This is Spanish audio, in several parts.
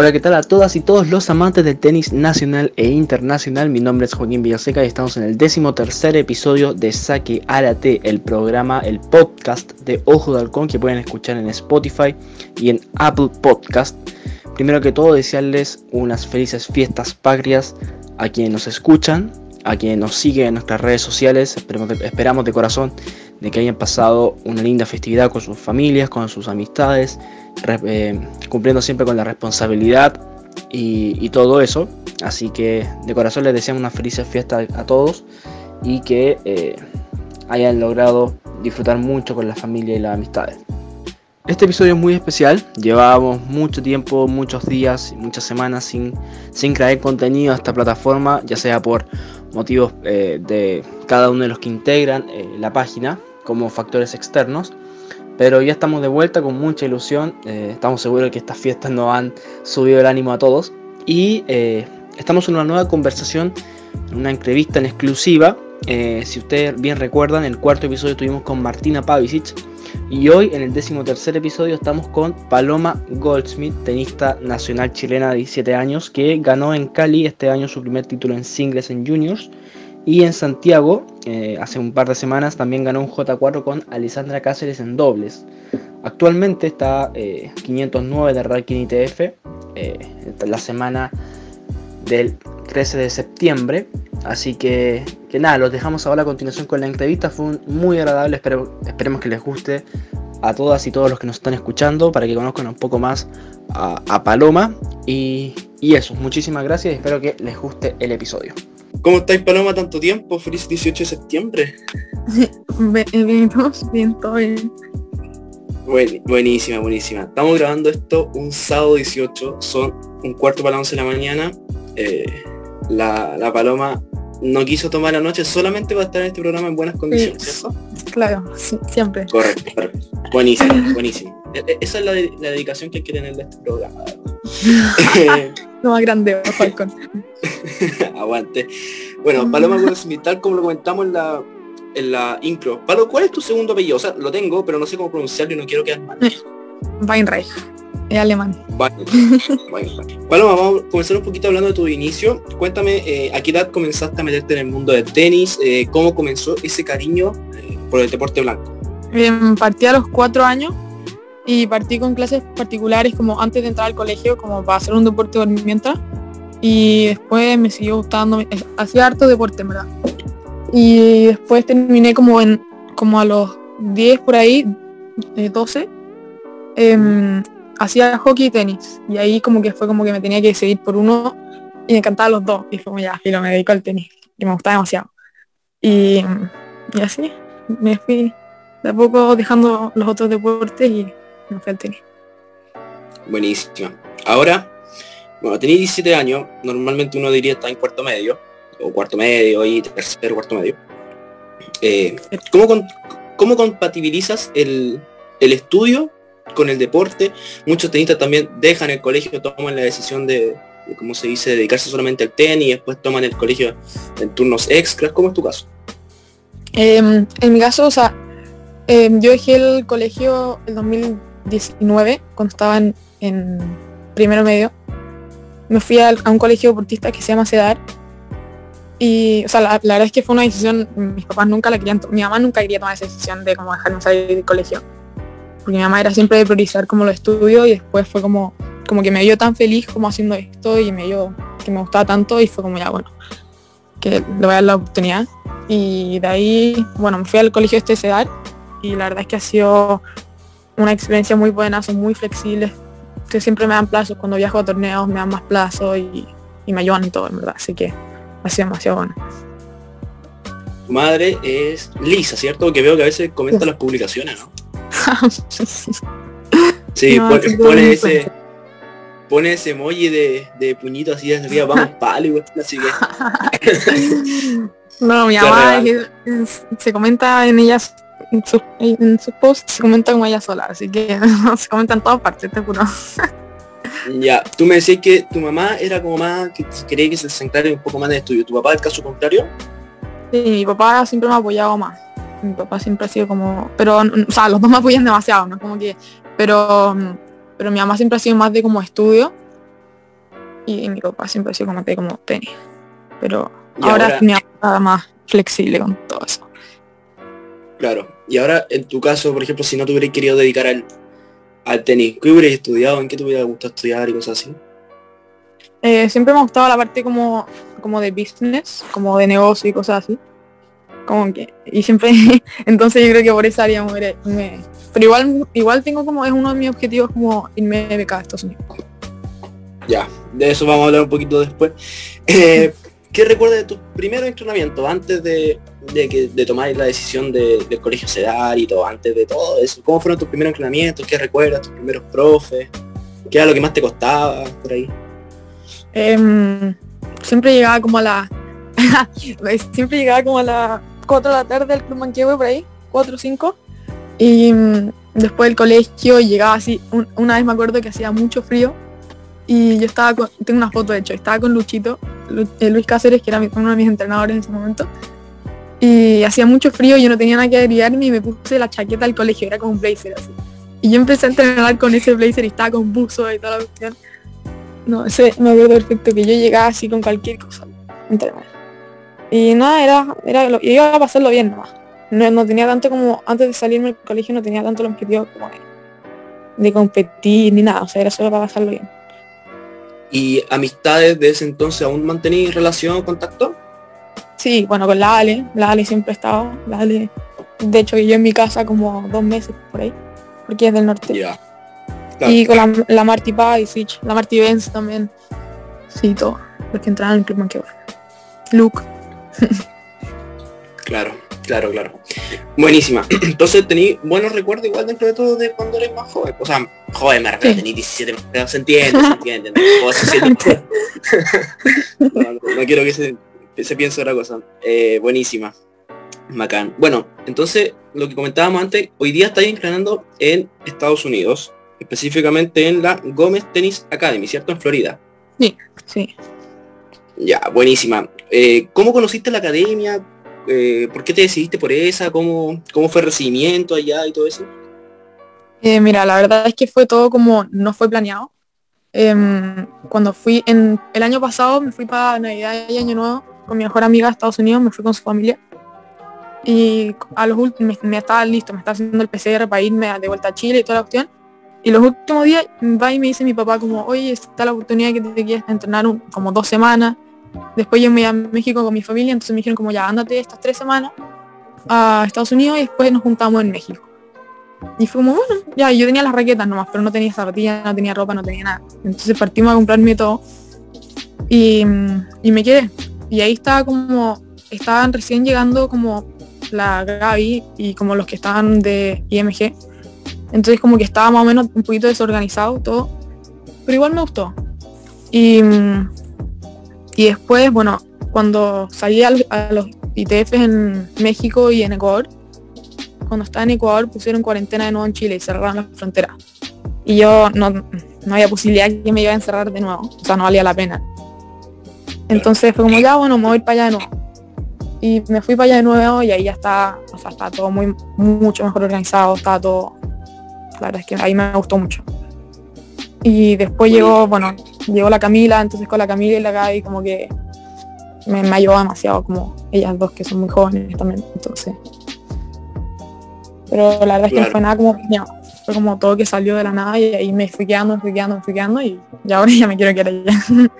Hola, ¿qué tal a todas y todos los amantes del tenis nacional e internacional? Mi nombre es Joaquín Villaseca y estamos en el décimo tercer episodio de Saque Arate, el programa, el podcast de Ojo de Halcón que pueden escuchar en Spotify y en Apple Podcast. Primero que todo, desearles unas felices fiestas patrias a quienes nos escuchan, a quienes nos siguen en nuestras redes sociales. esperamos de corazón de que hayan pasado una linda festividad con sus familias, con sus amistades, eh, cumpliendo siempre con la responsabilidad y, todo eso. Así que de corazón les deseamos una feliz fiesta a todos y que eh, hayan logrado disfrutar mucho con la familia y las amistades. Este episodio es muy especial, llevábamos mucho tiempo, muchos días, muchas semanas sin, sin traer contenido a esta plataforma, ya sea por motivos eh, de cada uno de los que integran la página, como factores externos. Pero ya estamos de vuelta con mucha ilusión. Eh, estamos seguros de que estas fiestas nos han subido el ánimo a todos. Y eh, estamos en una nueva conversación, una entrevista en exclusiva. Eh, si ustedes bien recuerdan, el cuarto episodio estuvimos con Martina Pavicic. Y hoy, en el décimo tercer episodio, estamos con Paloma Goldsmith, tenista nacional chilena de 17 años, que ganó en Cali este año su primer título en singles en juniors y en Santiago, eh, hace un par de semanas, también ganó un J4 con Alessandra Cáceres en dobles. Actualmente está 509 eh, de ranking ITF, eh, la semana del 13 de septiembre. Así que, que nada, los dejamos ahora a continuación con la entrevista. Fue muy agradable, espero, esperemos que les guste a todas y todos los que nos están escuchando para que conozcan un poco más a, Paloma. Y, y eso, muchísimas gracias y espero que les guste el episodio. ¿Cómo estáis, Paloma, tanto tiempo? Feliz 18 de septiembre. bien, bien, todo bien. buenísima, buenísima. Estamos grabando esto un sábado 18, son un cuarto para las 11 de la mañana. Eh, la, Paloma no quiso tomar la noche solamente para estar en este programa en buenas condiciones, ¿cierto? Claro, siempre. Correcto, correcto. Buenísimo, buenísimo. E, e, esa es la, dedicación que quieren en este programa. Lo más grande, Falcon. Aguante. Bueno, Paloma tal como lo comentamos en la, en la intro. Palo, ¿cuál es tu segundo apellido? O sea, lo tengo, pero no sé cómo pronunciarlo y no quiero quedar mal. Weinreich. Es alemán. Paloma, vamos a comenzar un poquito hablando de tu inicio. Cuéntame, eh, ¿a qué edad comenzaste a meterte en el mundo del tenis? Eh, ¿Cómo comenzó ese cariño eh, por el deporte blanco? Em, partí a los cuatro años y partí con clases particulares como antes de entrar al colegio, como para hacer un deporte mientras. Y después me siguió gustando, hacía harto deporte, verdad. Y después terminé como en como a los 10 por ahí, 12, em, hacía hockey y tenis. Y ahí como que fue como que me tenía que decidir por uno y me encantaban los dos. Y fue como ya, lo me dedico al tenis. Y me gustaba demasiado. Y, y así, me fui de a poco dejando los otros deportes y no fue el tenis. Buenísimo. Ahora, bueno, tenéis 17 años, normalmente uno diría está en cuarto medio, o cuarto medio y tercer cuarto medio. Eh, ¿cómo, compatibilizas el, estudio con el deporte? Muchos tenistas también dejan el colegio, toman la decisión de, como se dice, dedicarse solamente al tenis y después toman el colegio en turnos extras. ¿Cómo es tu caso? Em, en mi caso, o sea, em, yo dejé el colegio el 2000 19, cuando estaba en, primero medio, me fui a, un colegio deportista que se llama CEDAR. Y, o sea, la, verdad es que fue una decisión, mis papás nunca la querían, mi mamá nunca quería tomar esa decisión de como dejarme salir del colegio. Porque mi mamá era siempre de priorizar como lo estudio y después fue como, como que me vio tan feliz como haciendo esto y me vio que me gustaba tanto y fue como ya, bueno, que le voy a dar la oportunidad. Y de ahí, bueno, me fui al colegio este CEDAR y la verdad es que ha sido una experiencia muy buena, son muy flexibles. Que siempre me dan plazos, cuando viajo a torneos me dan más plazos y, me ayudan y todo, en verdad. Así que ha sido demasiado bueno. Tu madre es Lisa, ¿cierto? Que veo que a veces comenta las publicaciones, ¿no? Sí, pone, ese pone ese emoji de, de puñito así arriba, vamos palo, así que. no, mi mamá se comenta en ellas en sus en su posts se comenta como ella sola, así que se comenta en todas partes, te juro. Ya, tú me decías que tu mamá era como más, que quería que se centrara un poco más en el estudio. ¿Tu papá el caso contrario? Sí, mi papá siempre me ha apoyado más. Mi papá siempre ha sido como, pero, o sea, los dos me apoyan demasiado, ¿no? Como que, pero, pero mi mamá siempre ha sido más de como estudio y mi papá siempre ha sido como, como tenis. Pero ahora, mi nada más flexible con todo eso. Claro. Y ahora, en tu caso, por ejemplo, si no te hubieras querido dedicar al, al tenis, ¿qué hubieras estudiado? ¿En qué te hubiera gustado estudiar y cosas así? Eh, siempre me ha gustado la parte como, como de business, como de negocio y cosas así. Como que, y siempre, entonces yo creo que por esa área me, pero igual, igual tengo como, es uno de mis objetivos como irme de beca a Estados Unidos. Ya, de eso vamos a hablar un poquito después. Eh, ¿Qué recuerdas de tus primeros entrenamientos antes de, que, de tomar la decisión del colegio sedar y todo, antes de todo eso? ¿Cómo fueron tus primeros entrenamientos? ¿Qué recuerdas? ¿Tus primeros profes? ¿Qué era lo que más te costaba por ahí? Em, siempre llegaba como a la... siempre llegaba como a las 4 de la tarde al Club Manquehue por ahí, 4 o 5. Y mm, después del colegio llegaba así, una vez me acuerdo que hacía mucho frío y yo estaba con, tengo una foto de hecho, estaba con Luchito, eh, Luis Cáceres, que era uno de mis entrenadores en ese momento, y hacía mucho frío, yo no tenía nada que agregarme y me puse la chaqueta del colegio, era como un blazer así. Y yo empecé a entrenar con ese blazer y estaba con buzo y toda la cuestión. No, ese me acuerdo perfecto que yo llegaba así con cualquier cosa entrenar. Y nada, era, era lo, iba a pasarlo bien nomás. No, no tenía tanto como, antes de salirme del colegio no tenía tanto el objetivo como de, de competir ni nada, o sea, era solo para pasarlo bien. ¿Y amistades de ese entonces aún mantenéis relación, contacto? Sí, bueno, con la Ale, la Ale siempre he estado, la Ale, de hecho yo en mi casa como dos meses por ahí, porque es del norte. Ya. Y con la, la Marty Paz, la Marty Benz también, sí, todo, los que entraron en el Club Manqueo. Luke. Claro, claro, claro. Buenísima. Entonces tenéis buenos recuerdos igual dentro de todo de cuando eres más joven. O sea, joven me refiero, tenéis 17, se entiende, se entiende. No, no, quiero que se, se piense otra cosa. Eh, buenísima. Bacán. Bueno, entonces lo que comentábamos antes, hoy día estáis entrenando en Estados Unidos, específicamente en la Gómez Tennis Academy, ¿cierto? En Florida. Sí, sí. Ya, buenísima. Eh, ¿Cómo conociste la academia? Eh, ¿Por qué te decidiste por esa? ¿Cómo, ¿Cómo fue el recibimiento allá y todo eso? Eh, mira, la verdad es que fue todo como no fue planeado. Em, cuando fui en el año pasado me fui para Navidad y Año Nuevo con mi mejor amiga a Estados Unidos, me fui con su familia. Y a los últimos me, estaba listo, me estaba haciendo el PCR para irme de vuelta a Chile y toda la cuestión. Y los últimos días va y me dice mi papá como, oye, está la oportunidad que te quieres entrenar como dos semanas Después yo me iba a México con mi familia, entonces me dijeron como ya, ándate estas tres semanas a Estados Unidos y después nos juntamos en México. Y fue como, bueno, ya, yo tenía las raquetas nomás, pero no tenía zapatillas, no tenía ropa, no tenía nada. Entonces partimos a comprarme todo y, y me quedé. Y ahí estaba como, estaban recién llegando como la Gaby y como los que estaban de IMG. Entonces como que estaba más o menos un poquito desorganizado todo. Pero igual me gustó. Y, y después, bueno, cuando salí a, los ITF en México y en Ecuador, cuando estaba en Ecuador pusieron cuarentena de nuevo en Chile y cerraron la frontera. Y yo no, no había posibilidad que me iba a encerrar de nuevo, o sea, no valía la pena. Entonces fue como, ya, bueno, me voy a para allá de nuevo. Y me fui para allá de nuevo y ahí ya está, o sea, está todo muy, mucho mejor organizado, está todo, la verdad es que ahí me gustó mucho. Y después llegó, bueno, llegó la Camila, entonces con la Camila y la Gaby como que me, me ayudó demasiado, como ellas dos que son muy jóvenes también, entonces. Pero la verdad es que no fue nada como fue como todo que salió de la nada y ahí me fui quedando, me fui quedando, me fui quedando y, ya ahora ya me quiero quedar allá.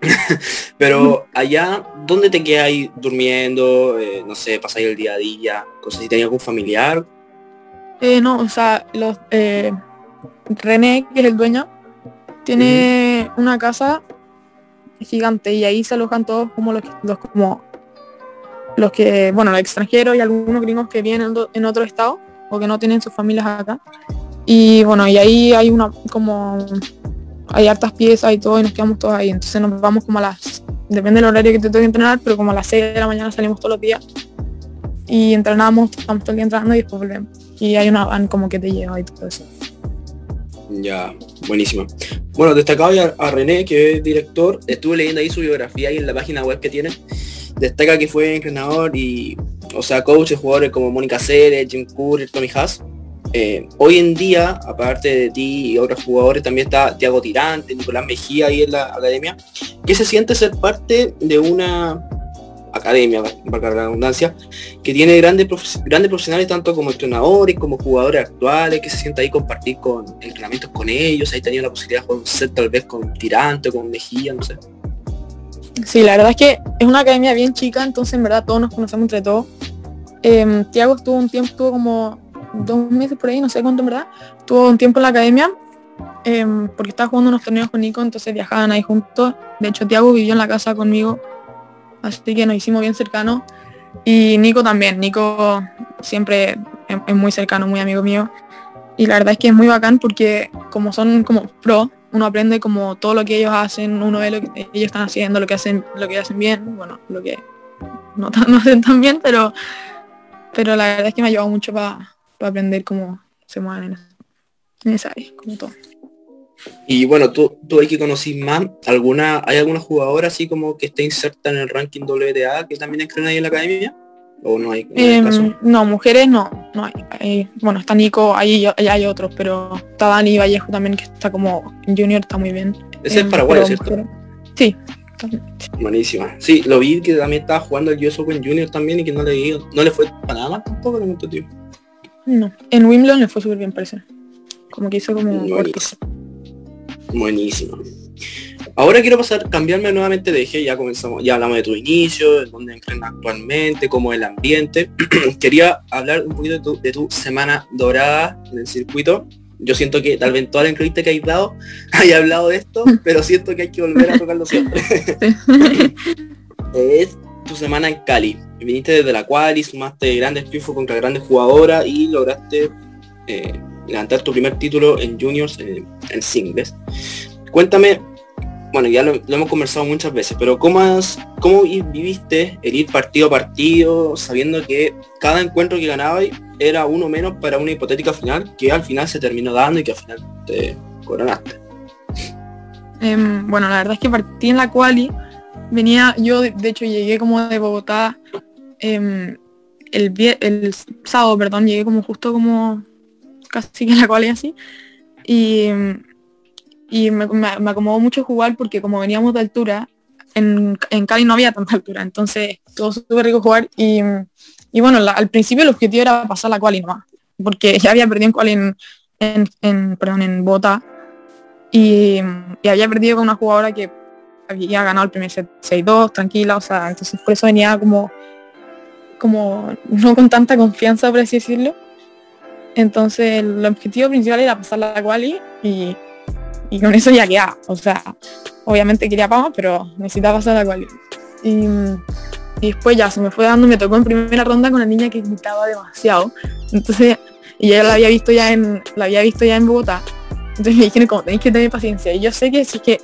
Pero allá, ¿dónde te ahí durmiendo? Eh, no sé, pasáis el día a día, cosas si tenías algún familiar. Eh, no, o sea, los eh, René, que es el dueño, tiene una casa gigante y ahí se alojan todos como los, los como los que, bueno, los extranjeros y algunos gringos que vienen en otro estado o que no tienen sus familias acá. Y bueno, y ahí hay una como hay hartas piezas y todo y nos quedamos todos ahí. Entonces nos vamos como a las, depende del horario que te tengo que entrenar, pero como a las 6 de la mañana salimos todos los días y entrenamos, estamos todo el día entrenando y después volvemos. Y hay una van como que te lleva y todo eso. Ya, buenísimo. Bueno, destacaba a, René, que es director. Estuve leyendo ahí su biografía y en la página web que tiene. Destaca que fue entrenador y, o sea, coach de jugadores como Mónica Ceres, Jim Curry, Tommy Haas. eh, hoy en día, aparte de ti y otros jugadores, también está Tiago Tirante, Nicolás Mejía ahí en la academia. ¿Qué se siente ser parte de una academia, para la redundancia, que tiene grandes, grandes profesionales tanto como entrenadores, como jugadores actuales, que se siente ahí compartir con entrenamientos con ellos, ahí tenía la posibilidad de jugar tal vez con Tirante, con Mejía, no sé. Sí, la verdad es que es una academia bien chica, entonces en verdad todos nos conocemos entre todos. Eh, Tiago estuvo un tiempo, estuvo como dos meses por ahí, no sé cuánto en verdad, estuvo un tiempo en la academia, em, porque estaba jugando unos torneos con Nico, entonces viajaban ahí juntos. De hecho, Tiago vivió en la casa conmigo así que nos hicimos bien cercanos. Y Nico también, Nico siempre es, muy cercano, muy amigo mío. Y la verdad es que es muy bacán porque como son como pro, uno aprende como todo lo que ellos hacen, uno ve lo que ellos están haciendo, lo que hacen, lo que hacen bien, bueno, lo que no, no hacen tan bien, pero, pero la verdad es que me ha ayudado mucho para aprender cómo se mueven en esa área, como todo. Y bueno, tú, tú hay que conocer más, ¿alguna, ¿hay alguna jugadora así como que esté inserta en el ranking WTA que también estén ahí en la academia? ¿O no hay? Em, no, mujeres no, no hay, Bueno, está Nico, ahí, hay otros, pero está Dani Vallejo también que está como junior, está muy bien. Ese es em, Paraguay, ¿cierto? Sí. Buenísima. Sí, lo vi que también estaba jugando el US Open Junior también y que no le, no le fue para nada más tampoco, tío. No, en Wimbledon le fue súper bien, parece. Como que hizo como... Buenísimo. Ahora quiero pasar, cambiarme nuevamente de eje, ya comenzamos, ya hablamos de tu inicio, de dónde entrenas actualmente, cómo es el ambiente. Quería hablar un poquito de tu, semana dorada en el circuito. Yo siento que tal vez en toda la entrevista que hay dado haya hablado de esto, pero siento que hay que volver a tocarlo siempre. es tu semana en Cali. Viniste desde la cual y sumaste grandes triunfos contra grandes jugadoras y lograste eh, levantar tu primer título en juniors eh, en singles. Cuéntame, bueno, ya lo, hemos conversado muchas veces, pero ¿cómo, has, ¿cómo viviste el ir partido a partido sabiendo que cada encuentro que ganabas era uno menos para una hipotética final que al final se terminó dando y que al final te coronaste? Em, bueno, la verdad es que partí en la quali, venía, yo de, hecho llegué como de Bogotá em, el, el sábado, perdón, llegué como justo como casi que la cual así. Y, y me, me, acomodó mucho jugar porque como veníamos de altura, en, en Cali no había tanta altura, entonces todo súper rico jugar y, y bueno, al principio el objetivo era pasar la quali nomás, porque ya había perdido en quali en, en, perdón, en Bota y, y, había perdido con una jugadora que había ganado el primer set 6-2, tranquila, o sea, entonces por eso venía como como no con tanta confianza, por así decirlo. Entonces el objetivo principal era pasar la quali y, y con eso ya queda. O sea, obviamente quería pagar, pero necesitaba pasar la quali. Y, después ya se me fue dando, me tocó en primera ronda con una niña que gritaba demasiado. Entonces, y yo la había visto ya en, la había visto ya en Bogotá. Entonces me dijeron como tenéis que tener paciencia. Y yo sé que si es que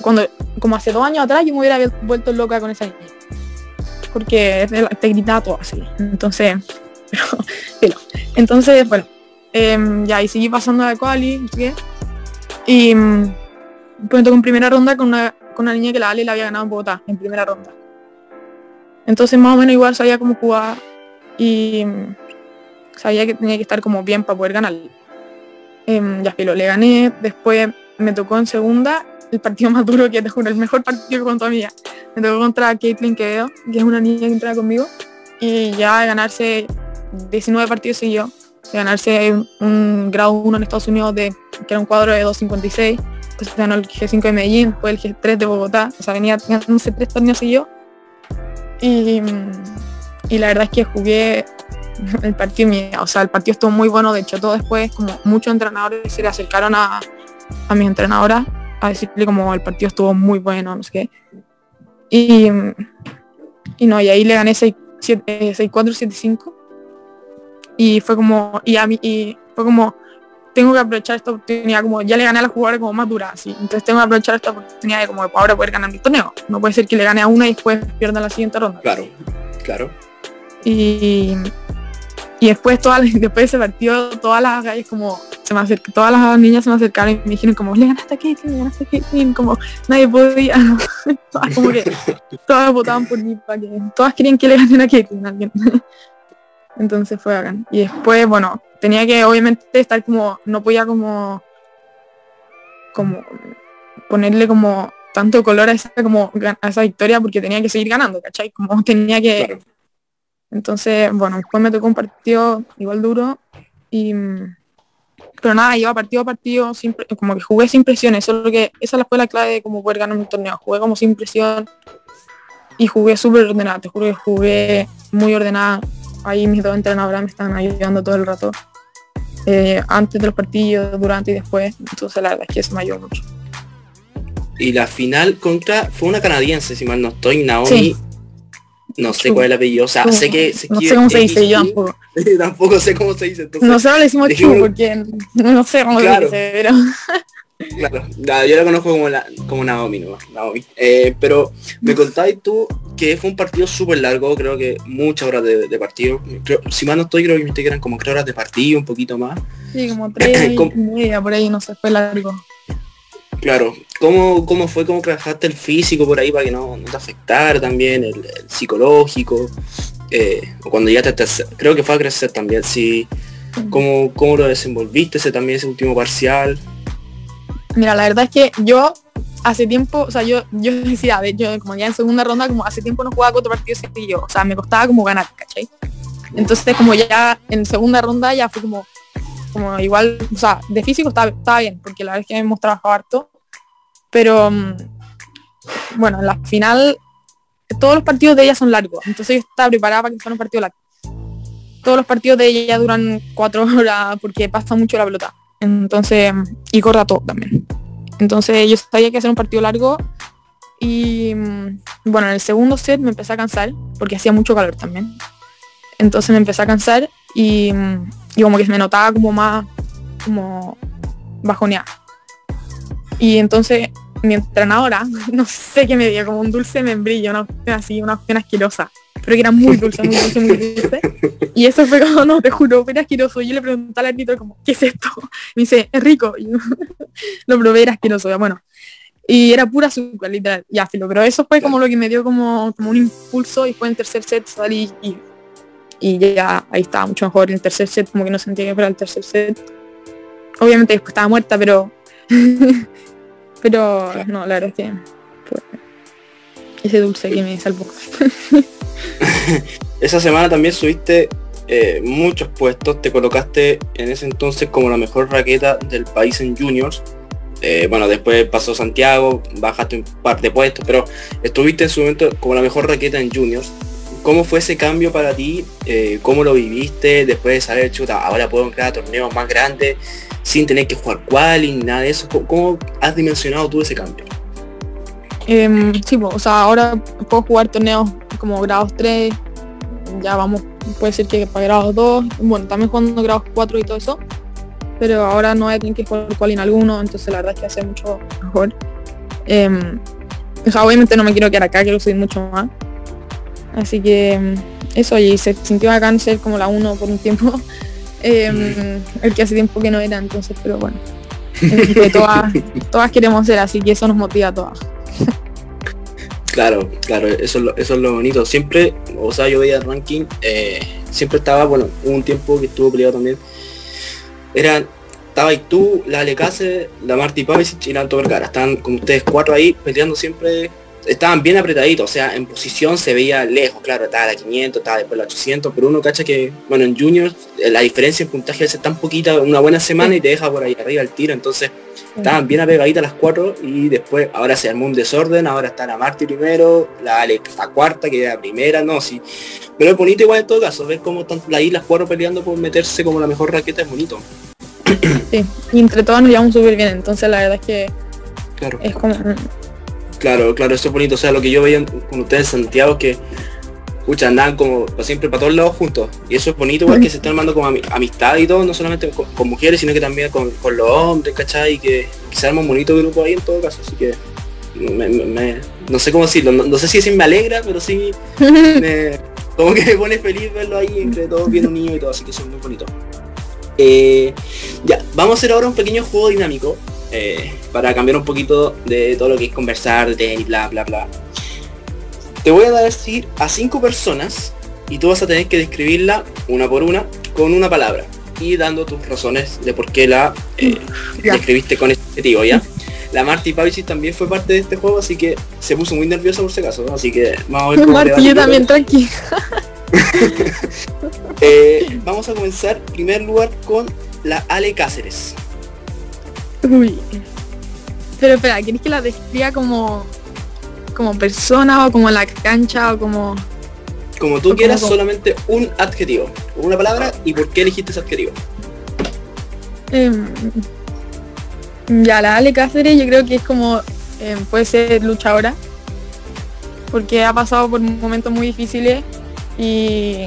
cuando, como hace dos años atrás, yo me hubiera vuelto loca con esa niña. Porque te gritaba todo así. Entonces, pero, entonces, bueno, em, ya y seguí pasando a la quali, y um, pues en primera ronda con una, con una niña que la Ale la había ganado en Bogotá, en primera ronda. Entonces más o menos igual sabía cómo jugar y mm, sabía que tenía que estar como bien para poder ganar. Em, ya filo, le gané, después me tocó en segunda el partido más duro que te juro, el mejor partido con toda mi vida. Me tocó contra Caitlin Quevedo, que es una niña que entra conmigo, y ya ganarse 19 partidos seguidos, de ganarse un, grado 1 en Estados Unidos de que era un cuadro de 2.56, pues ganó el G5 de Medellín, fue el G3 de Bogotá, o sea, venía ganándose tres torneos seguidos. Y, y la verdad es que jugué el partido, o sea, el partido estuvo muy bueno, de hecho todo después, como muchos entrenadores se le acercaron a, a mis entrenadoras a decirle como el partido estuvo muy bueno, no sé qué. Y, y no, y ahí le gané 6-4, 7-5 y fue como y a mí y fue como tengo que aprovechar esta oportunidad como ya le gané a la jugadora como más dura así. Entonces tengo que aprovechar esta oportunidad de como ahora poder ganar mi torneo. No puede ser que le gane a una y después pierda la siguiente ronda. Claro claro. Y y después todas después de ese partido todas las calles como se me acercaron todas las niñas se me acercaron y me dijeron como le ganaste a Caitlyn le ganaste a Caitlyn como nadie podía todas como que todas votaban por mí para que todas querían que le ganen a Caitlyn alguien Entonces fue bacán. Y después, bueno, tenía que obviamente estar como, no podía como, como ponerle como tanto color a esa, como, a esa victoria porque tenía que seguir ganando, ¿cachai? Como tenía que... Entonces, bueno, después me tocó un partido igual duro y... Pero nada, iba partido a partido, como que jugué sin presiones, solo que esa fue la clave de cómo poder ganar un torneo. Jugué como sin presión y jugué súper ordenada, te juro que jugué muy ordenada. Ahí mis dos entrenadores me están ayudando todo el rato. Eh, antes de los partidos, durante y después. Entonces la verdad es que eso me ayudó mucho. Y la final contra fue una canadiense, si mal no estoy, Naomi. No sé cuál es el apellido, o sea, sé que... no sé cómo se dice, yo tampoco. tampoco sé cómo se dice. Entonces, Nosotros le decimos Chu porque no sé cómo se dice, pero... Claro, yo la conozco como, la, como Naomi, ¿no? Naomi. Eh, pero me contáis tú que fue un partido súper largo, creo que muchas horas de, partido. si mal no estoy, creo que me eran como tres horas de partido, un poquito más. Sí, como tres y media, por ahí, no sé, fue largo. Claro, ¿Cómo, ¿cómo fue, cómo trabajaste el físico por ahí para que no, te afectara también, el, psicológico? Eh, o cuando ya te, creo que fue a crecer también, sí. ¿Cómo, ¿Cómo lo desenvolviste ese también, ese último parcial? Mira, la verdad es que yo hace tiempo, o sea, yo, yo decía, de yo como ya en segunda ronda, como hace tiempo no jugaba cuatro partidos seguidos, o sea, me costaba como ganar, ¿cachai? Entonces como ya en segunda ronda ya fue como, como igual, o sea, de físico estaba, bien, porque la verdad es que hemos trabajado harto, pero mm, bueno, en la final todos los partidos de ella son largos, entonces yo estaba preparada para que fuera un partido largo. Todos los partidos de ella duran cuatro horas porque pasa mucho la pelota. Entonces, y corta todo también. Entonces yo sabía que hacer un partido largo y mm, bueno, en el segundo set me empecé a cansar porque hacía mucho calor también. Entonces me empecé a cansar y, mm, y como que me notaba como más como bajoneada. Y entonces mi entrenadora, no sé qué me dio, como un dulce membrillo, una así, una opción asquerosa, pero que era muy dulce, muy dulce, muy dulce. Y eso fue como, no, te juro, era asqueroso. Yo le pregunté al árbitro como, ¿qué es esto? Me dice, es rico. Y lo probé, era asqueroso, bueno. Y era pura azúcar, literal, ya filo. Pero eso fue como lo que me dio como, como un impulso y fue en tercer set salí y, y ya ahí estaba mucho mejor. En el tercer set como que no sentía que fuera el tercer set. Obviamente después estaba muerta, pero Pero no, la verdad es que ese dulce que me salvó. Esa semana también subiste eh, muchos puestos, te colocaste en ese entonces como la mejor raqueta del país en juniors. Eh, bueno, después pasó Santiago, bajaste un par de puestos, pero estuviste en su momento como la mejor raqueta en juniors. ¿Cómo fue ese cambio para ti? Eh, ¿Cómo lo viviste después de saber, chuta, ahora puedo entrar a torneos más grandes? sin tener que jugar quali ni nada de eso. ¿Cómo, has dimensionado tú ese cambio? Eh, sí, o sea, ahora puedo jugar torneos como grados 3, ya vamos, puede ser que para grados 2, bueno, también jugando grados 4 y todo eso, pero ahora no hay que jugar quali en alguno, entonces la verdad es que hace mucho mejor. O sea, obviamente no me quiero quedar acá, quiero subir mucho más. Así que em, eso, y se sintió acá ser como la 1 por un tiempo. Em, el que hace tiempo que no era, entonces, pero bueno. todas, todas queremos ser, así que eso nos motiva a todas. Claro, claro, eso es lo, eso es lo bonito. Siempre, o sea, yo veía el ranking, eh, siempre estaba, bueno, un tiempo que estuvo peleado también. Eran, estaba y tú, la Alecase, la Marti Pavicic y la Alto Vergara. Están como ustedes cuatro ahí peleando siempre estaban bien apretaditos, o sea, en posición se veía lejos, claro, estaba la 500, estaba después la 800, pero uno cacha que, bueno, en juniors eh, la diferencia en puntaje es tan poquita, una buena semana y te deja por ahí arriba el tiro, entonces estaban bien apegaditas las cuatro y después ahora se armó un desorden, ahora está la Marti primero, la Alex la cuarta, que era primera, no, sí. Pero es bonito igual en todo caso, ver cómo están ahí las cuatro peleando por meterse como la mejor raqueta es bonito. Sí, y entre todas nos llevamos súper bien, entonces la verdad es que claro. es como Claro, claro, eso es bonito. O sea, lo que yo veía con ustedes en Santiago que escucha, andaban como siempre para todos lados juntos. Y eso es bonito igual que se están armando como amistad y todo, no solamente con, mujeres, sino que también con, los hombres, ¿cachai? Y que, se arma un bonito grupo ahí en todo caso. Así que no sé cómo decirlo, no, sé si me alegra, pero sí como que me pone feliz verlo ahí entre todos bien unidos y todo, así que eso es muy bonito. Eh, ya, vamos a hacer ahora un pequeño juego dinámico eh, para cambiar un poquito de todo lo que es conversar, de tenis, bla, bla, bla. Te voy a decir a cinco personas y tú vas a tener que describirla una por una con una palabra y dando tus razones de por qué la eh, describiste con este objetivo, ¿ya? La Marty Pavicic también fue parte de este juego, así que se puso muy nerviosa por si acaso, ¿no? así que vamos a ver cómo Marti, yo también, tranqui. Eh, vamos a comenzar en primer lugar con la Ale Cáceres. Uy. Pero espera, ¿querés que la describa como como persona o como la cancha o como Como tú ¿Cómo, quieras, solamente un adjetivo, una palabra y por qué elegiste ese adjetivo. Em, ya, la Ale Cáceres yo creo que es como, em, puede ser luchadora, porque ha pasado por momentos muy difíciles y,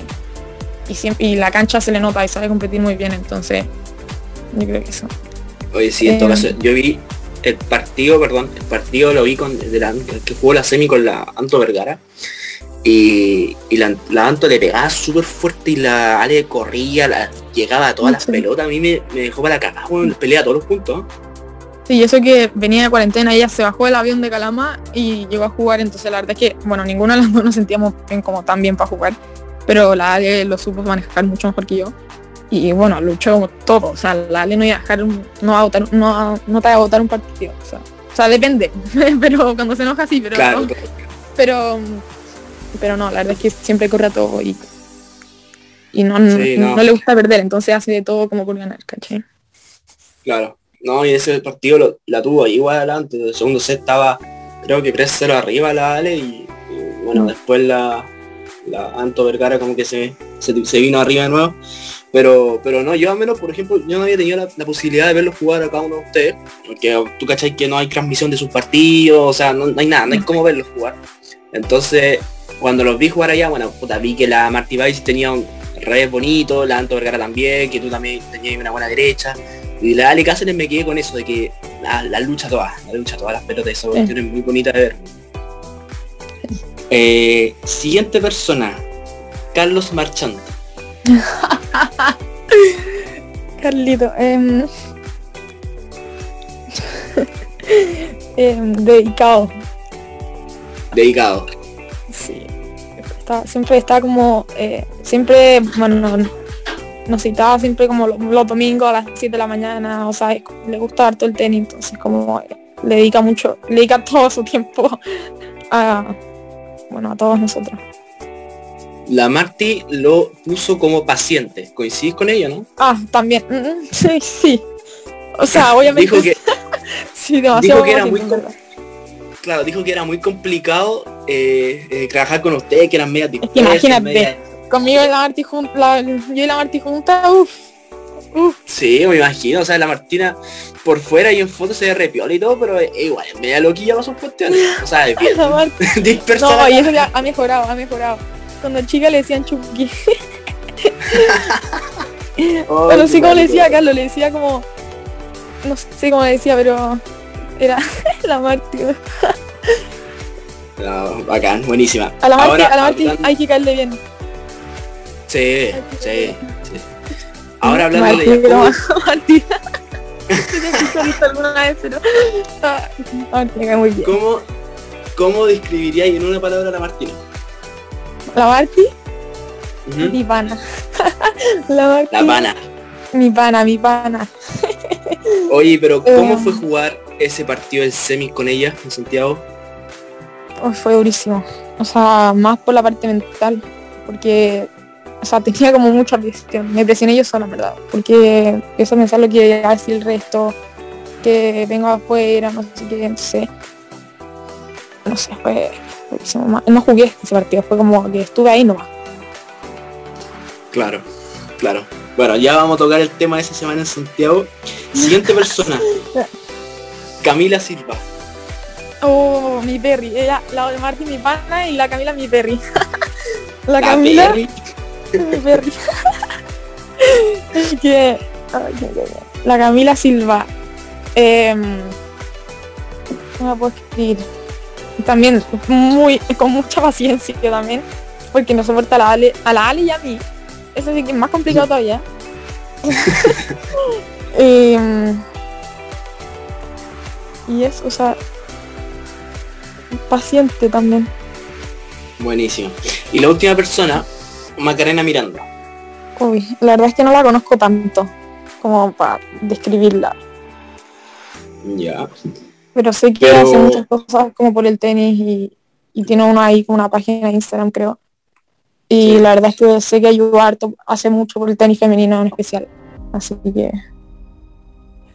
y, siempre, y la cancha se le nota y sabe competir muy bien, entonces yo creo que eso. Oye, sí, en todo caso, yo vi el partido, perdón, el partido lo vi con de la, que jugó la semi con la Anto Vergara. Y, y la, la Anto le pegaba súper fuerte y la Ale corría, la, llegaba a todas las Sí. pelotas, a mí me, me dejó para la cagada, weón, pelea a todos los puntos. Sí, y eso que venía de cuarentena, ella se bajó del avión de Calama y llegó a jugar, entonces la verdad es que, bueno, ninguno de los dos nos sentíamos bien como tan bien para jugar, pero la Ale lo supo manejar mucho mejor que yo. Y bueno, luchó todo, o sea, la Ale no iba a dejar, un- no, a votar, no, no te va a votar un partido, o sea, o sea, depende, pero cuando se enoja sí, pero, Claro, pero, pero no, la verdad es que siempre corre a todo y, y no, Sí, no. no. le gusta perder, entonces hace de todo como por ganar, ¿cachai? claro. No, y ese partido lo- la tuvo ahí igual adelante. El segundo set estaba, creo que 3-0 arriba la Ale y, y, bueno, Mm. después la, la Anto Vergara como que se, se, se vino arriba de nuevo. Pero, pero no, yo al menos, por ejemplo, yo no había tenido la, la posibilidad de verlos jugar a cada uno de ustedes, porque tú cachai que no hay transmisión de sus partidos, o sea, no, no hay nada, no hay cómo verlos jugar. Entonces, cuando los vi jugar allá, bueno, puta, vi que la Marty Vice tenía un revés bonito, la Anto Vergara también, que tú también tenías una buena derecha. Y la Ale Cáceres me quedé con eso, de que la, la lucha toda, la lucha todas las pelotas, esa cuestión es muy bonita de ver. Eh, siguiente persona, Carlos Marchand. Carlito, em, em, dedicado, Dedicado. sí. Está- siempre está como, eh, siempre, bueno, no- nos citaba siempre como lo- los, domingos a las 7 de la mañana, o sea, le gusta harto el tenis, entonces como le dedica mucho, le dedica todo su tiempo a, bueno, a todos nosotros. La Marty lo puso como paciente. ¿Coincidís con ella, no? Ah, también, mm, mm, sí, sí. O sea, obviamente, Dijo que, sí, demasiado dijo que era muy claro, dijo que era muy complicado eh, eh, trabajar con usted, que eran medias dispersas, imagínate. medias- Conmigo y la Marti junta, yo y la Marti junta, uff, uff, Sí, me imagino, o sea, la Martina por fuera y en foto se ve repiola y todo, pero igual, es media loquilla para sus cuestiones. O sea, es bien dispersa. No, y eso ya ha mejorado, ha mejorado. Cuando chica le decían Chucky. Ay, Pero sí como le decía a Carlos, le decía como. No sé cómo le decía, pero era la Marti. No, bacán, buenísima. A la Marti, Ahora, a la Marti hablando- hay que caerle bien. Sí, sí, sí. Ahora hablando de Marti. Alguna vez, pero. ah, muy bien. cómo, cómo describiríais en una palabra a la Martina. La Marti, Ujú. mi pana. La. La pana. Mi pana, mi pana. Oye, pero ¿cómo Eh. fue jugar ese partido en semis con ella en Santiago? Oh, fue durísimo. O sea, más por la parte mental. Porque, o sea, tenía como mucha presión. Me presioné yo sola, en verdad. Porque eso pensar lo que va a decir el resto. Que vengo afuera, no sé qué, no sé. No sé, fue No jugué ese partido, fue como que estuve ahí nomás. Claro, claro. Bueno, ya vamos a tocar el tema de esa semana en Santiago. Siguiente persona. Camila Silva. Oh, mi Perry. Ella, la de Martín, mi pana, y la Camila, mi Perry. la, La Camila, Perry. mi Perry. Es que, ay, qué cosa. la Camila Silva. em, ¿Cómo la puedo escribir? También muy, con mucha paciencia también, porque no soporta a la Ale, a la Ale y a mí. Eso sí que es más complicado todavía. Em, y es, o sea, paciente también. Buenísimo. Y la última persona, Macarena Miranda? Uy, la verdad es que no la conozco tanto como para describirla. Ya. Pero sé que Pero- hace muchas cosas como por el tenis y, y tiene uno ahí como una página de Instagram, creo. Y Sí. la verdad es que sé que ayuda harto, hace mucho por el tenis femenino en especial. Así que,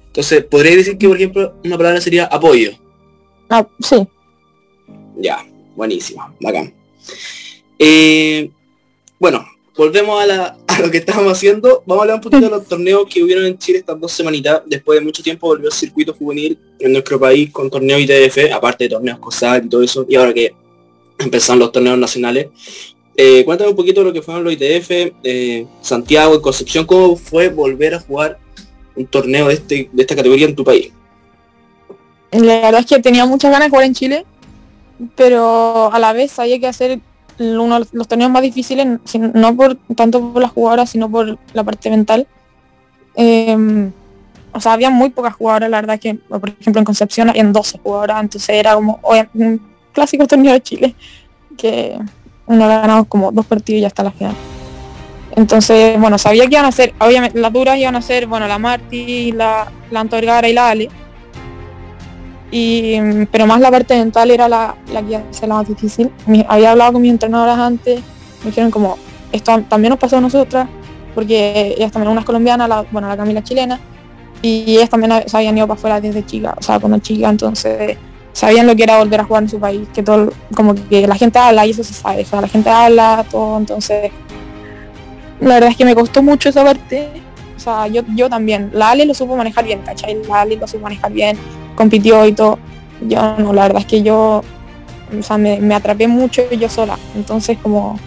Entonces, podría decir que, por ejemplo, una palabra sería apoyo. ah, sí. Ya, buenísimo, bacán. Eh, bueno, volvemos a, la- a lo que estábamos haciendo. Vamos a hablar un poquito de los torneos que hubieron en Chile estas dos semanitas. Después de mucho tiempo volvió el circuito juvenil en nuestro país con torneos ITF, aparte de torneos COSAC y todo eso. Y ahora que empezaron los torneos nacionales. Eh, cuéntame un poquito de lo que fueron los ITF, eh, Santiago y Concepción, cómo fue volver a jugar un torneo de, este, de esta categoría en tu país. La verdad es que tenía muchas ganas de jugar en Chile, pero a la vez sabía que hacer uno de los torneos más difíciles, no por tanto por las jugadoras, sino por la parte mental. Eh, o sea, había muy pocas jugadoras, la verdad que, por ejemplo, en Concepción habían 12 jugadoras, entonces era como un clásico torneo de Chile, que uno ha ganado como dos partidos y ya está la final. Entonces, bueno, sabía que iban a ser, obviamente, las duras iban a ser, bueno, la Marti, la, la y la Ale. Pero más la parte mental era la, la que ser la más difícil. Había hablado con mis entrenadoras antes, me dijeron como, esto también nos pasó a nosotras, porque ellas también, una es colombiana, bueno, la Camila chilena, y ellas también se habían ido para afuera desde chica, o sea, cuando chica, entonces sabían lo que era volver a jugar en su país, que todo, como que la gente habla y eso se sabe, o sea, la gente habla, todo, entonces la verdad es que me costó mucho esa parte, sea, yo, yo también, la Ale lo supo manejar bien, ¿cachai? La Ale lo supo manejar bien, compitió y todo, yo no, la verdad es que yo, me, me atrapé mucho yo sola, entonces como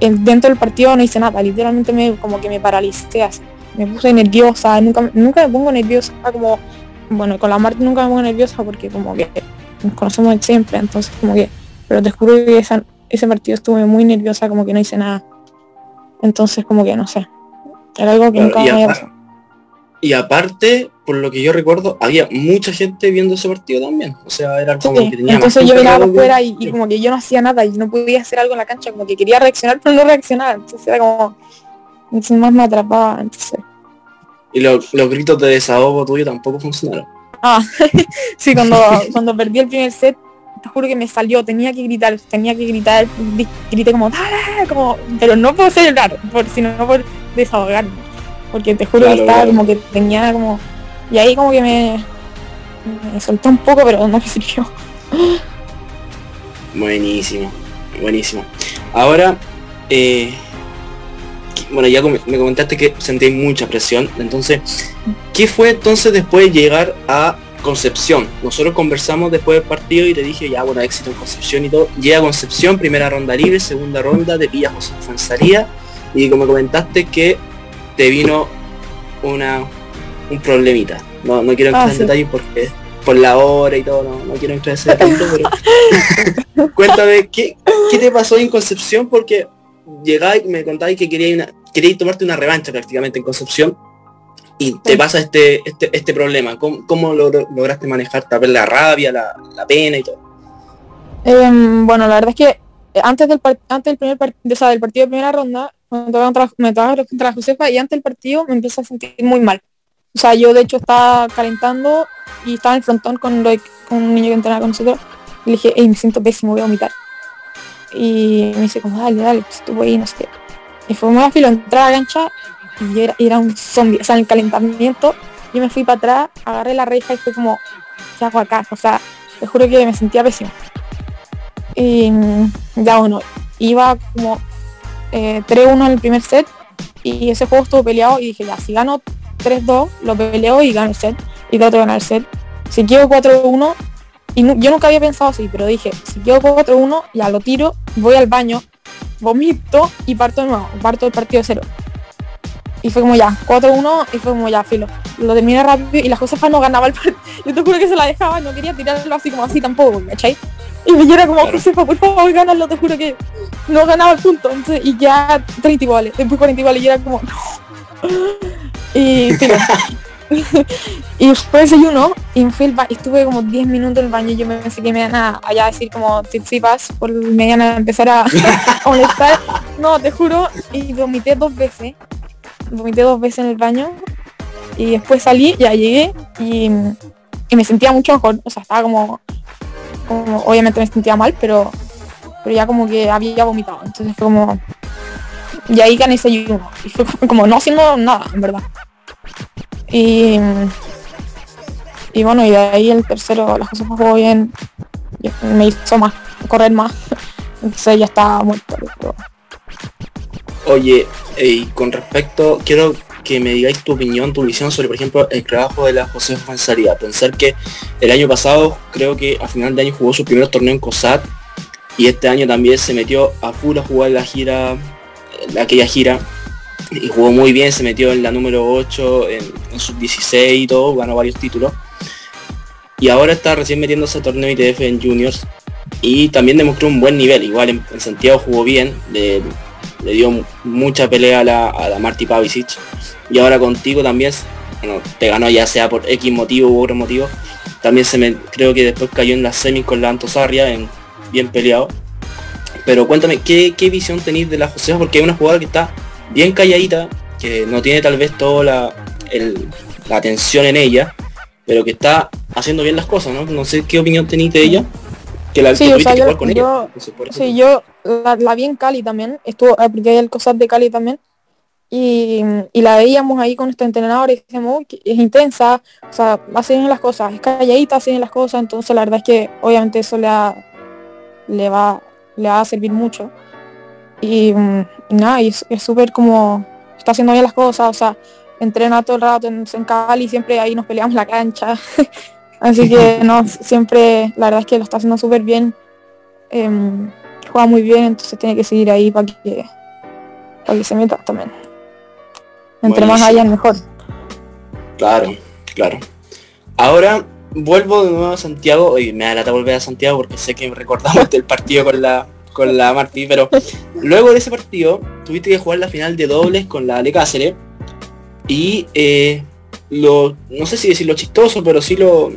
dentro del partido no hice nada, literalmente me como que me paralicé así, me puse nerviosa, nunca, nunca me pongo nerviosa como, bueno, con la Marta nunca me pongo nerviosa porque como que nos conocemos siempre, entonces como que, pero te juro que esa- ese partido estuve muy nerviosa, como que no hice nada. Entonces como que no sé. Era algo que Claro, nunca y había pasado. Y aparte, por lo que yo recuerdo, había mucha gente viendo ese partido también. O sea, era como Sí, que tenía entonces yo miraba afuera y como que yo no hacía nada y no podía hacer algo en la cancha, como que quería reaccionar pero no reaccionaba. Entonces era como, entonces más me atrapaba. Entonces, Y lo- los gritos de desahogo tuyo tampoco funcionaron. ah, sí, cuando, cuando perdí el primer set, te juro que me salió, tenía que gritar, tenía que gritar, gri- grité como, dale, como, pero no por celebrar, por, sino por desahogarme. Porque te juro Claro, que estaba claro. como que tenía como, y ahí como que me, me soltó un poco, pero no me sirvió. Buenísimo, buenísimo. Ahora, eh, bueno, ya me comentaste que sentí mucha presión. Entonces, ¿qué fue entonces después de llegar a Concepción? Nosotros conversamos después del partido y te dije, ya, bueno, éxito en Concepción y todo. Llega Concepción, primera ronda libre, segunda ronda, te pilla José Fuensalía y como comentaste que te vino una un problemita. No, no quiero entrar Ah, en sí. detalles porque por la hora y todo, no, no quiero entrar en ese detalle, pero cuéntame, ¿qué, ¿qué te pasó en Concepción? Porque llegáis, me contáis que queríais, una, queríais tomarte una revancha prácticamente en Concepción y te pasa este, este, este problema. ¿Cómo, cómo lo, lograste manejar tal vez la rabia, la, la pena y todo? Em, bueno, la verdad es que eh, antes del, antes del primer part- o sea, del partido de primera ronda, contra, me tocaba contra la Josefa y antes del partido me empecé a sentir muy mal. O sea, yo de hecho estaba calentando y estaba en el frontón con, lo de- con un niño que entrenaba con nosotros. Y le dije, hey, me siento pésimo, voy a vomitar. Y me dice como, dale, dale, pues tú ahí, no sé qué. Y fue muy filo, entrar a la cancha y era, era un zombie. O sea, en el calentamiento yo me fui para atrás, agarré la reja y fue como, ¿qué hago acá? O sea, te juro que me sentía pésimo. Y mm, ya bueno, iba como eh, 3-1 en el primer set y ese juego estuvo peleado y dije, ya, si gano 3-2, lo peleo y gano el set y trato de ganar el set. Si quedo 4-1, y yo nunca había pensado así, pero dije, si quedo 4-1, ya lo tiro, voy al baño, vomito y parto de nuevo, parto del partido de cero. Y fue como ya, 4-1 y fue como ya, filo. Lo terminé rápido y la Josefa no ganaba el partido. Yo te juro que se la dejaba, no quería tirarlo así como así tampoco, ¿cachai? Y yo era como, Claro. Josefa, por favor, gánalo, te juro que no ganaba el punto. Entonces, y ya 30 iguales, después 40 iguales y era como, no. Y filo. y después desayuno y fui baño, estuve como 10 minutos en el baño y yo me pensé que me iban a allá a decir como tipsipas por me iban a empezar a, a molestar. No, te juro, y vomité dos veces. Vomité dos veces en el baño y después salí, ya llegué y, y me sentía mucho mejor. O sea, estaba como, obviamente me sentía mal, pero, pero ya como que había vomitado. Entonces fue como, y ahí gané ese ayuno. Y fue como no haciendo nada, en verdad. Y, y bueno, y de ahí el tercero, las cosas jugó bien. Me hizo más, correr más. Entonces ya estaba muerto. Pero... Oye, y con respecto, quiero que me digáis tu opinión, tu visión sobre, por ejemplo, el trabajo de la José Fanzaría. Pensar que el año pasado, creo que a final de año jugó su primer torneo en COSAT y este año también se metió a full a jugar la gira, aquella gira y jugó muy bien, se metió en la número 8, en, en sub-16 y todo, ganó varios títulos. Y ahora está recién metiéndose a torneo ITF en juniors y también demostró un buen nivel. Igual en, Santiago jugó bien, le, dio mucha pelea a la, a la Marti Pavicic. Y ahora contigo también, bueno, te ganó ya sea por X motivo u otro motivo. También se me, creo que después cayó en la semis con la Antosarria, en, bien peleado. Pero cuéntame, ¿qué, qué visión tenéis de la Josefa? Porque es una jugadora que está bien calladita, que no tiene tal vez toda la, la atención en ella, pero que está haciendo bien las cosas, ¿no? No sé qué opinión tenéis de ella. Que la sí, o sea, yo, con yo, ella. Sí, yo la, la, vi en Cali también, estuvo, porque hay el COSAT de Cali también, y, y, la veíamos ahí con nuestro entrenador y decíamos, que es intensa, o sea, hace bien las cosas, es calladita, hace bien las cosas, entonces la verdad es que obviamente eso le, ha, le, va, le va a servir mucho. Y, y nada, y es súper como, está haciendo bien las cosas, o sea, entrena todo el rato en, en Cali, siempre ahí nos peleamos la cancha. Así que no, siempre, la verdad es que lo está haciendo súper bien. Eh, juega muy bien, entonces tiene que seguir ahí para que, para que se meta también. Entre Buenísimo. más haya, mejor. Claro, claro. Ahora vuelvo de nuevo a Santiago, y me da lata volver a Santiago porque sé que recordamos del partido con la con la Martí, pero luego de ese partido tuviste que jugar la final de dobles con la Ale Cáceres y eh, lo, no sé si decir lo chistoso, pero sí lo,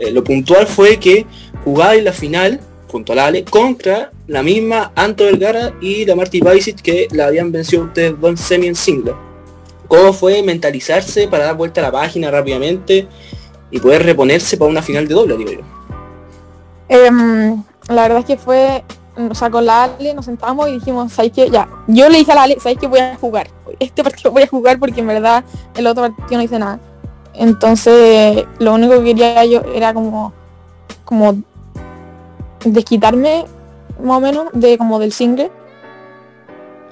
eh, lo puntual fue que en la final junto a la Ale contra la misma Anto Vergara y la Marty Bajicic que la habían vencido ustedes dos semi en single. ¿Cómo fue mentalizarse para dar vuelta a la página rápidamente y poder reponerse para una final de doble, digo yo? Eh, la verdad es que fue o sea, con la Ale nos sentamos y dijimos, ¿sabes qué? Ya, yo le dije a la Ale, ¿sabes qué? Voy a jugar. Este partido voy a jugar porque en verdad el otro partido no hice nada. Entonces, lo único que quería yo era como, como desquitarme más o menos de como del single.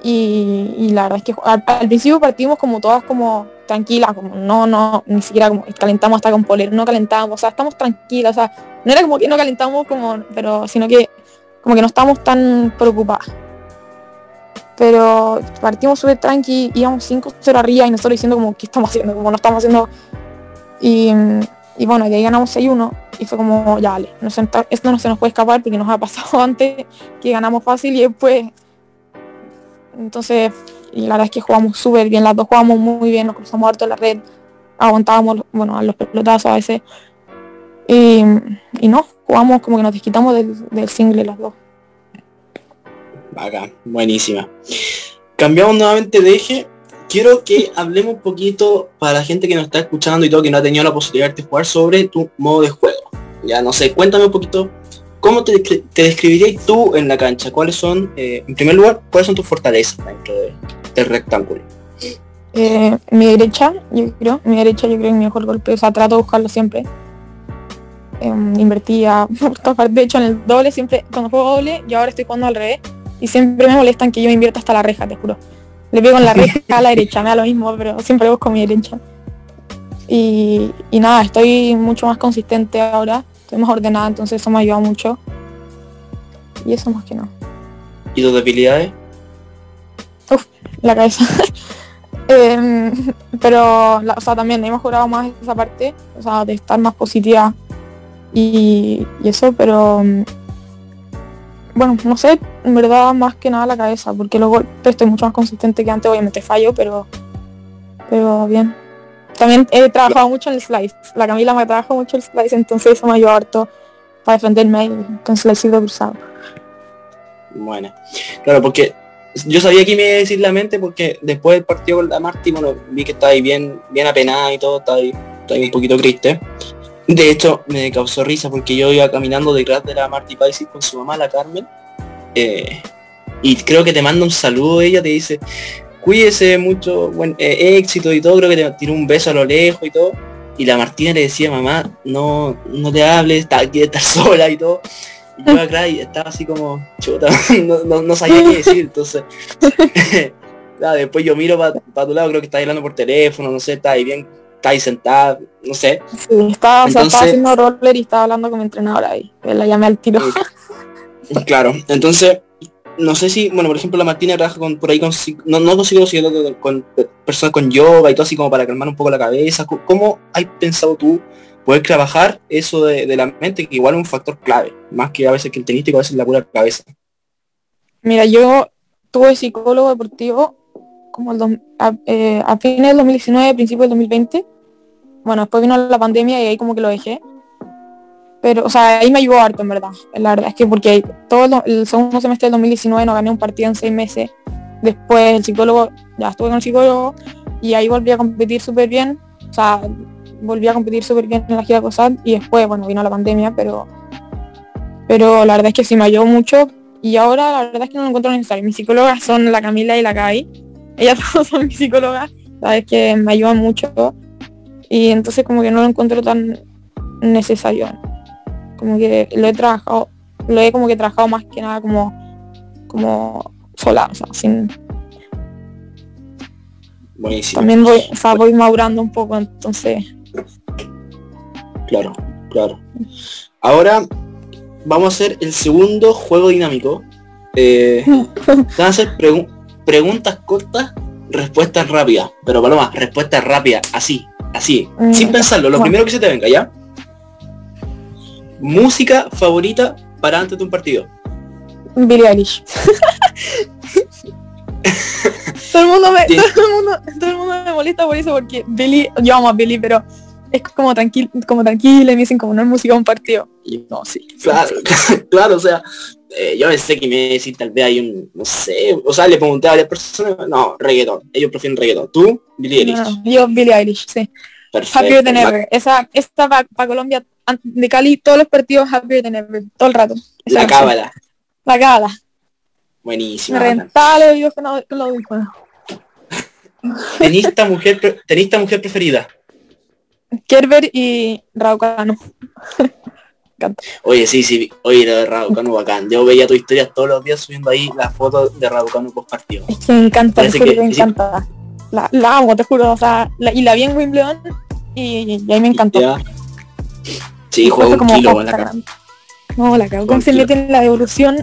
Y, la verdad es que al, principio partimos como todas como tranquilas, como no, no, ni siquiera como calentamos hasta con poler, no calentábamos, o sea, estamos tranquilas, o sea, no era como que no calentamos como, pero sino que como que no estábamos tan preocupadas. Pero partimos súper tranqui, íbamos 5-0 arriba y nosotros diciendo como, ¿qué estamos haciendo? Como no estamos haciendo... Y, bueno, y ahí ganamos 6-1 y fue como, ya vale, no se, esto no se nos puede escapar porque nos ha pasado antes que ganamos fácil y después... Entonces, la verdad es que jugamos súper bien, las dos jugamos muy bien, nos cruzamos harto en la red, aguantábamos, bueno, a los pelotazos a veces. Y, y no, jugamos como que nos desquitamos del, del single las dos. Acá, buenísima. Cambiamos nuevamente de eje. Quiero que hablemos un poquito para la gente que nos está escuchando y todo, que no ha tenido la posibilidad de jugar sobre tu modo de juego. Ya no sé, cuéntame un poquito cómo te, te describirías tú en la cancha. ¿Cuáles son, eh, en primer lugar, cuáles son tus fortalezas dentro de, del rectángulo? Eh, mi derecha, yo creo, mi derecha yo creo que mi mejor golpe, o sea, trato de buscarlo siempre. Eh, invertía de hecho en el doble siempre, cuando juego doble, yo ahora estoy jugando al revés y siempre me molestan que yo invierta hasta la reja, te juro. Le pego en la reja a la derecha, me da lo mismo, pero siempre busco mi derecha. Y, y, nada, estoy mucho más consistente ahora, estoy más ordenada, entonces eso me ha ayudado mucho. Y eso más que no. ¿Y tus debilidades? Uf, la cabeza. eh, pero, la, o sea, también hemos jugado más esa parte, o sea, de estar más positiva y, y eso, pero bueno, no sé, en verdad más que nada la cabeza, porque los golpes estoy mucho más consistente que antes, obviamente fallo, pero pero bien. También he trabajado mucho en el slice. La Camila me trabajó mucho el slice, entonces eso me ayudó harto para defenderme con slice cruzado. Bueno, claro, porque yo sabía que me iba a decir la mente porque después del partido con la Marti, bueno, vi que estaba ahí bien, bien apenada y todo, estaba ahí, estaba ahí un poquito triste. De hecho, me causó risa porque yo iba caminando detrás de la Marty Paisis con su mamá, la Carmen. eh, y creo que te manda un saludo ella, te dice, cuídese mucho, buen eh, éxito y todo, creo que te tiró un beso a lo lejos y todo. Y la Martina le decía, mamá, no, no te hables, está, quiere estar sola y todo. Y yo acá estaba así como, chuta, no, no, sabía qué decir, entonces. después yo miro para tu lado, creo que está hablando por teléfono, no sé, está ahí bien, está ahí sentada, no sé. Sí, estaba, o sea, estaba Entonces- haciendo roller y estaba hablando con mi entrenadora ahí. La llamé al tiro. Claro, entonces, no sé si, bueno, por ejemplo, la Martina trabaja con, por ahí con, no, no con psicólogos, sino con, con personas con yoga y todo así como para calmar un poco la cabeza. ¿Cómo- ¿Cómo has pensado tú poder trabajar eso de, de la mente, que igual es un factor clave, más que a veces que el tenístico, a veces la pura cabeza? Mira, yo tuve psicólogo deportivo como el eh, a fines del 2019, principio del 2020. Bueno, después vino la pandemia y ahí como que lo dejé. Pero, o sea, ahí me ayudó harto, en verdad. La verdad es que porque todo el segundo semestre del 2019 no gané un partido en seis meses. Después el psicólogo, ya estuve con el psicólogo y ahí volví a competir súper bien. O sea, volví a competir súper bien en la gira COSAT y después, bueno, vino la pandemia, pero pero la verdad es que sí me ayudó mucho y ahora la verdad es que no lo encuentro necesario. Mis psicólogas son la Camila y la Kai. Ellas todas son mis psicólogas, sabes que me ayudan mucho y entonces como que no lo encuentro tan necesario. Como que lo he trabajado, lo he como que trabajado más que nada como como sola, o sea, sin Buenísimo. también voy, o sea, voy madurando un poco, entonces Claro, claro. Ahora vamos a hacer el segundo juego dinámico. Eh, van a hacer pregu- preguntas cortas, respuestas rápidas. Pero Paloma, respuestas rápidas, así, así, Mm, sin pensarlo, lo bueno. primero que se te venga, ¿ya? Música favorita para antes de un partido. Billie Eilish. todo el mundo me, todo el mundo, todo el mundo me molesta por eso porque Billie, yo amo a Billie, pero es como tranquilo, como tranquila y me dicen como no es música de un partido. Y no, sí. Claro, claro, o sea, eh, yo pensé que me iba a decir tal vez hay un, no sé, o sea, le pregunté a varias personas, no, reggaetón, ellos prefieren reggaetón. ¿Tú? Billie Eilish. No, yo Billie Eilish, sí. Perfecto. Happier than ever. Esa, esta para Colombia, de Cali, todos los partidos happier than ever, todo el rato. Esa La cábala. La cábala. Buenísima. Los oídos con, los audífonos. tenista mujer tenista mujer preferida Kerber y Oye sí sí oye lo de Raducanu bacán yo veía tu historia todos los días subiendo ahí las fotos de Raducanu post partido Es que me encanta, Parece que- me sí. encanta. La, la amo, te juro, o sea, la- y la vi en Wimbledon y, y ahí me encantó. ya sí juega un kilo con la cara. No, la cago. Kilo. mete en la devolución.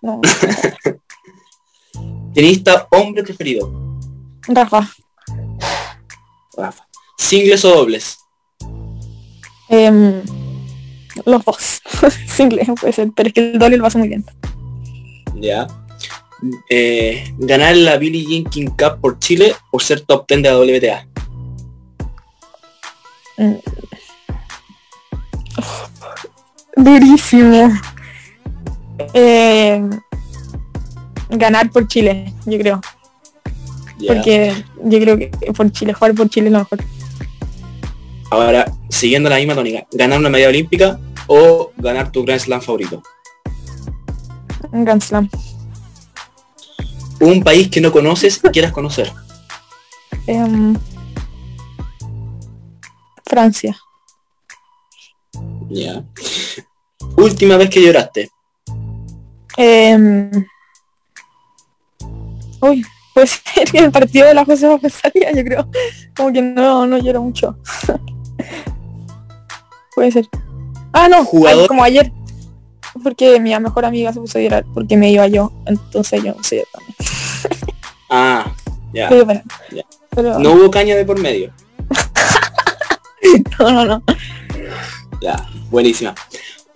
No, tenista hombre preferido Rafa. Rafa singles o dobles em, los dos. Single puede ser, pero es que el doble lo pasa muy bien. ya Eh, ganar la Billie Jean King Cup por Chile o ser top 10 de la WTA Mm. Durísimo. Eh, ganar por Chile, yo creo. Porque yo creo que por Chile, jugar por Chile es lo mejor. Ahora siguiendo la misma tónica ganar una medalla olímpica o ganar tu Grand Slam favorito Un Grand Slam. un país que no conoces y quieras conocer Em, Francia. Ya. Última vez que lloraste. Em, uy, puede ser que el partido de la José Rosalia, yo creo. Como que no, no lloro mucho. puede ser. Ah, no, Jugador- como ayer. Porque mi mejor amiga se puso a llorar porque me iba yo. Entonces yo no sé yo también. Ah, ya. Pero, bueno, Ya. pero- No hubo caña de por medio. no, no, no. Ya, buenísima.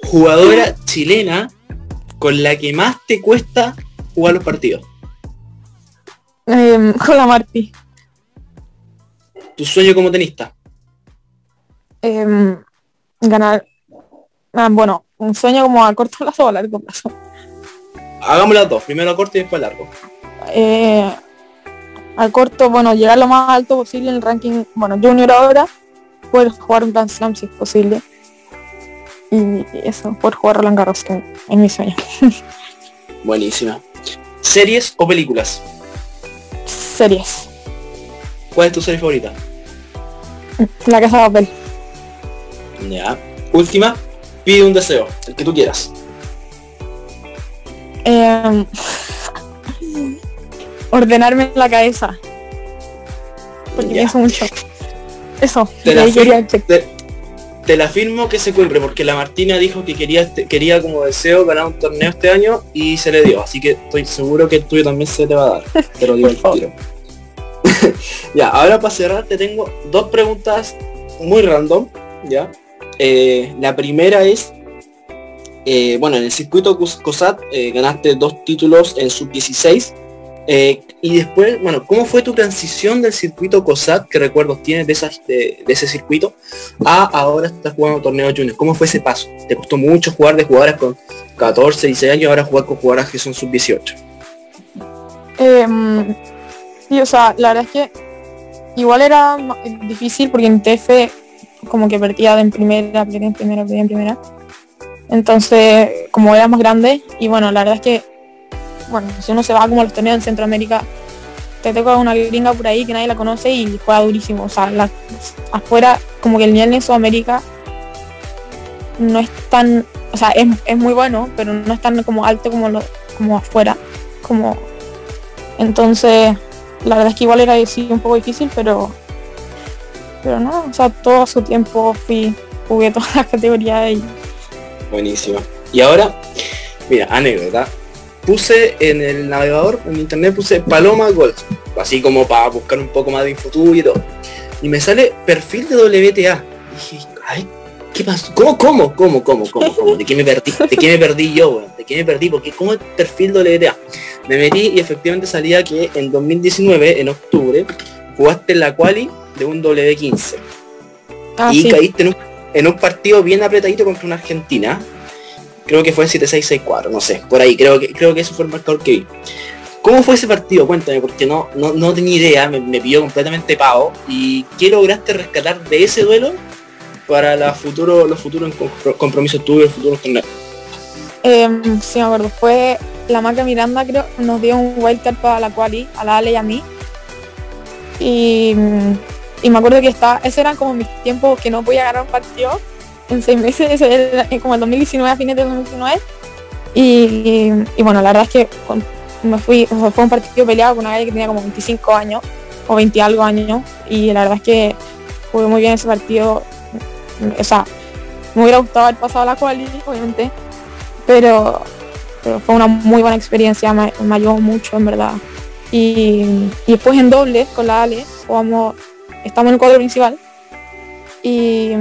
Jugadora chilena con la que más te cuesta jugar los partidos. Em, con la Marti. tu sueño como tenista. Em, ganar. ah, bueno, un sueño como a corto plazo o a largo plazo. Hagamos las dos, primero a corto y después a largo. Eh, a corto, bueno, llegar lo más alto posible en el ranking, bueno, junior ahora, poder jugar un Grand Slam si es posible. Y eso, poder jugar Roland Garros que es mi sueño. Buenísima. ¿Series o películas? Series. ¿Cuál es tu serie favorita? La casa de papel. Ya. Última, pide un deseo, el que tú quieras. Em, ordenarme la cabeza. Porque Ya. pienso mucho. Eso, Te la, quería check. te, te la firmo que se cumple, porque la Martina dijo que quería, quería como deseo ganar un torneo este año y se le dio. Así que estoy seguro que el tuyo también se te va a dar. Te lo digo al tiro. ya, ahora para cerrar te tengo dos preguntas muy random. ¿ya? Eh, la primera es, eh, bueno, en el circuito COS- COSAT eh, ganaste dos títulos en sub-16. eh, y después, bueno, ¿cómo fue tu transición del circuito COSAT? ¿Qué recuerdos tienes de, esas, de, ese circuito? A ahora estás jugando torneos juniors. ¿Cómo fue ese paso? ¿Te costó mucho jugar de jugadoras con 14, 16 años ahora jugar con jugadoras que son sub-18? Em, sí, o sea, la verdad es que igual era difícil porque en TF como que perdía en primera, perdía en primera, perdía en primera. Entonces, como era más grande, y bueno, la verdad es que, bueno, si uno se va como los torneos en Centroamérica, te toca una gringa por ahí que nadie la conoce y juega durísimo. O sea, afuera, como que el nivel en Sudamérica no es tan, o sea, es, es muy bueno, pero no es tan como alto como lo, como afuera. Como entonces, la verdad es que igual era sí, un poco difícil, pero pero no, o sea, todo su tiempo fui, jugué todas las categorías y Buenísimo. Y ahora, mira, anécdota. Puse en el navegador, en internet puse Paloma Golf, así como para buscar un poco más de info y todo. Y me sale perfil de WTA. Y dije, ay, ¿qué pasó? ¿Cómo, cómo, cómo, cómo, cómo, cómo? ¿De qué me perdí? ¿De qué me perdí yo, weón? ¿De qué me perdí? Porque ¿cómo es perfil WTA? Me metí y efectivamente salía que en 2019, en octubre, jugaste en la quali de un W15 ah, y sí. caíste en un, en un partido bien apretadito contra una Argentina. Creo que fue en 7-6-6-4, no sé, por ahí, creo que, creo que eso fue el marcador que vi. ¿Cómo fue ese partido? Cuéntame, porque no, no, no tenía idea, me, me pilló completamente pavo. ¿Y qué lograste rescatar de ese duelo para la futuro, los futuros compro- compromisos tuyos, los futuros torneos? Em, sí me acuerdo, fue la marca Miranda creo, nos dio un wildcard para la quali, a la Ale y a mí. Y, me acuerdo que estaba, ese eran como mis tiempos que no podía ganar un partido en seis meses, ese era como el 2019, a fines del 2019. Y, y bueno, la verdad es que me fui, fue un partido peleado con una galla que tenía como 25 años o 20 y algo años y la verdad es que jugué muy bien ese partido. O sea, me hubiera gustado haber pasado la quali, obviamente, pero, fue una muy buena experiencia, me ayudó mucho en verdad. Y, después en doble con la Ale, jugamos, estamos en el cuadro principal y,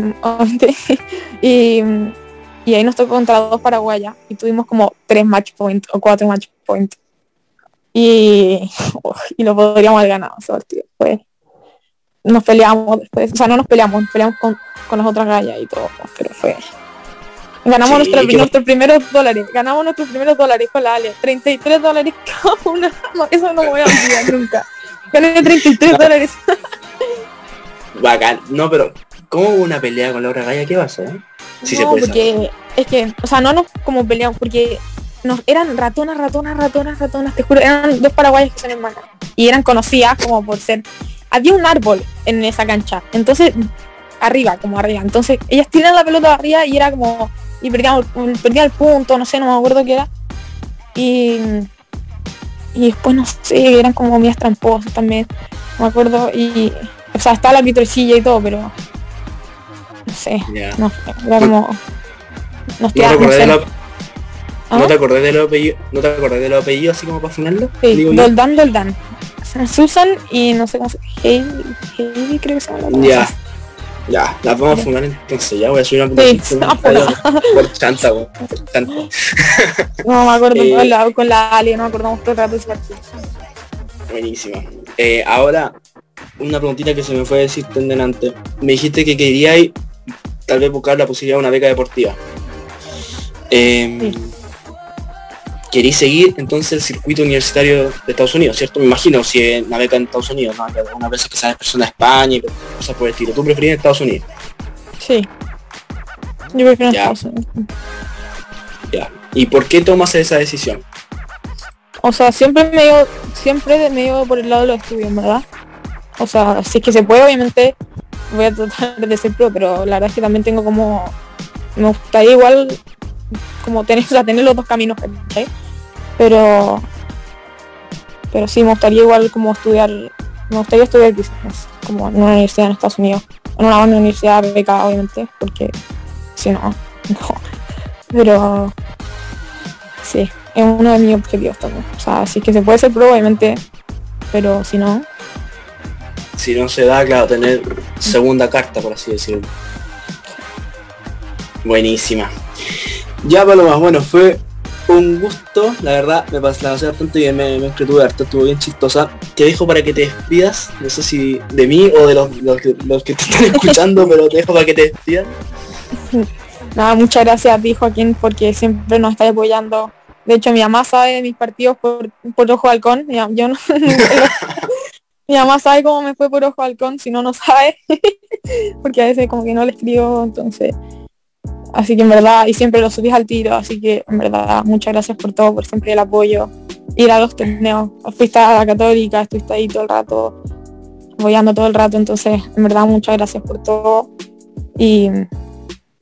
y, y ahí nos tocó contra dos paraguayas y tuvimos como tres match point o cuatro match point. Y, y lo podríamos haber ganado ese partido. Pues, nos peleamos después, o sea, no nos peleamos, peleamos con, con las otras gallas y todo, pero fue, Ganamos Sí, nuestros, nuestros primeros dólares, ganamos nuestros primeros dólares con la Ale, 33 dólares cada una, eso no voy a olvidar nunca. Gané 33 dólares. Bacán, no, pero ¿cómo una pelea con Laura Gaya? ¿Qué pasó? eh? Sí se no, puede porque es que, o sea, no nos como peleamos, porque nos eran ratonas, ratonas, ratonas, ratonas, te juro, eran dos paraguayas que son hermanas. Y eran conocidas como por ser. Había un árbol en esa cancha, entonces, arriba, como arriba. Entonces, ellas tiran la pelota arriba y era como. Y perdían, perdían el punto, no sé, no me acuerdo qué era. Y. Y después, no sé, eran como mías tramposas también, me acuerdo. Y. O sea, estaba la vitorcilla y todo, pero. No sé, Ya. no era como. Nos ¿No no sé. ¿Ah? ¿No te acordás de los apellidos? ¿No te acordás de los apellidos así como para afinarlo? Sí, Digo yo. Doldan, Doldan. Susan y no sé cómo se Heidi, Heidi creo que se llama. la Ya. otra. Ya, las vamos a funar entonces, ya voy a subir una Sí, por chanta, por chanta. No me acuerdo Eh, con, la, con la Ali, no me acordamos todo el rato ese partido. Buenísimo. Eh, ahora, una preguntita que se me fue a decir en delante. Me dijiste que queríais tal vez buscar la posibilidad de una beca deportiva. Eh, queréis seguir entonces el circuito universitario de Estados Unidos, ¿cierto? Me imagino, si beca en Estados Unidos, ¿no? Una vez que sabes persona de España y cosas por el estilo. ¿Tú preferís en Estados Unidos? Sí. Yo prefiero en Estados Unidos. Ya. ¿Y por qué tomas esa decisión? O sea, siempre me dio, siempre me dio por el lado de los estudios, ¿verdad? O sea, si es que se puede, obviamente voy a tratar de ser pro, pero la verdad es que también tengo como, me gustaría igual como tener, o tener los dos caminos, pero pero sí me gustaría igual como estudiar, me gustaría estudiar business, como en una universidad en Estados Unidos, en una buena universidad beca obviamente, porque si no, no. Pero sí, es uno de mis objetivos también. O sea, si es que se puede ser pro, obviamente, pero si no. Si no se da, claro, tener segunda carta, por así decirlo. Buenísima. Ya, Paloma, bueno, fue un gusto, la verdad, me pasé, la pasé bastante bien, me, me entretuve harto, estuvo bien chistosa. Te dejo para que te despidas, no sé si de mí o de los, los, que te están escuchando, pero te dejo para que te despidas. Nada, muchas gracias a ti, Joaquín, porque siempre nos está apoyando. De hecho, mi mamá sabe de mis partidos por, por Ojo Halcón. Yo no, mi mamá sabe cómo me fue por Ojo Halcón, si no, no sabe. porque a veces como que no le escribo, entonces Así que en verdad, y siempre lo subís al tiro, así que en verdad, muchas gracias por todo, por siempre el apoyo. Ir a los torneos, fuiste a la católica, estuviste ahí todo el rato, apoyando todo el rato, entonces en verdad muchas gracias por todo. Y,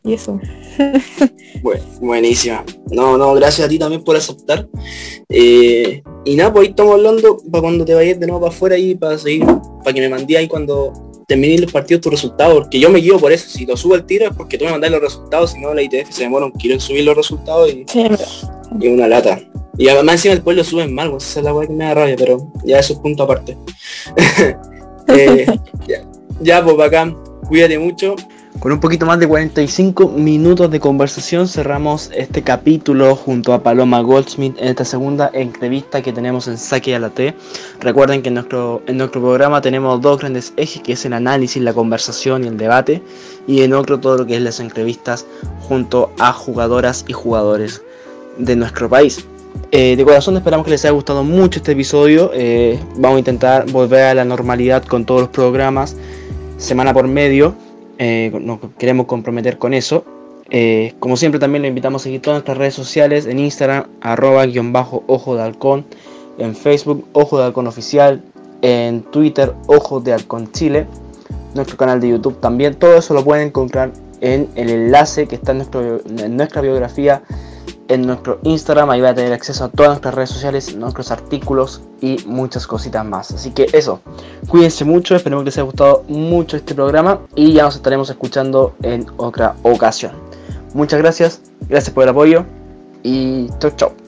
y eso. Bueno, buenísima. No, no, gracias a ti también por aceptar. Eh, y nada, pues ahí estamos hablando para cuando te vayas de nuevo para afuera y para seguir, para que me mandé ahí cuando termine los partidos tus resultados, porque yo me guío por eso. Si lo subo al tiro es porque tú me mandas los resultados, si no la ITF se demora un kilo en subir los resultados y, y una lata. Y además encima después lo suben mal, pues esa es la weá que me da rabia, pero ya eso es punto aparte. eh, ya, ya, pues bacán, cuídate mucho. Con un poquito más de 45 minutos de conversación cerramos este capítulo junto a Paloma Goldsmith en esta segunda entrevista que tenemos en Saque a la T. Recuerden que en nuestro, en nuestro programa tenemos dos grandes ejes que es el análisis, la conversación y el debate y en otro todo lo que es las entrevistas junto a jugadoras y jugadores de nuestro país. Eh, de corazón esperamos que les haya gustado mucho este episodio. Eh, vamos a intentar volver a la normalidad con todos los programas semana por medio eh, nos queremos comprometer con eso. Eh, como siempre también lo invitamos a seguir todas nuestras redes sociales en Instagram, arroba guion bajo ojo de halcón, en Facebook, ojo de halcón oficial, en Twitter, ojo de halcón Chile, nuestro canal de YouTube también. Todo eso lo pueden encontrar en el enlace que está en, nuestra biografía en nuestro Instagram, ahí va a tener acceso a todas nuestras redes sociales, nuestros artículos y muchas cositas más. Así que eso, cuídense mucho, esperemos que les haya gustado mucho este programa y ya nos estaremos escuchando en otra ocasión. Muchas gracias, gracias por el apoyo y chau chau.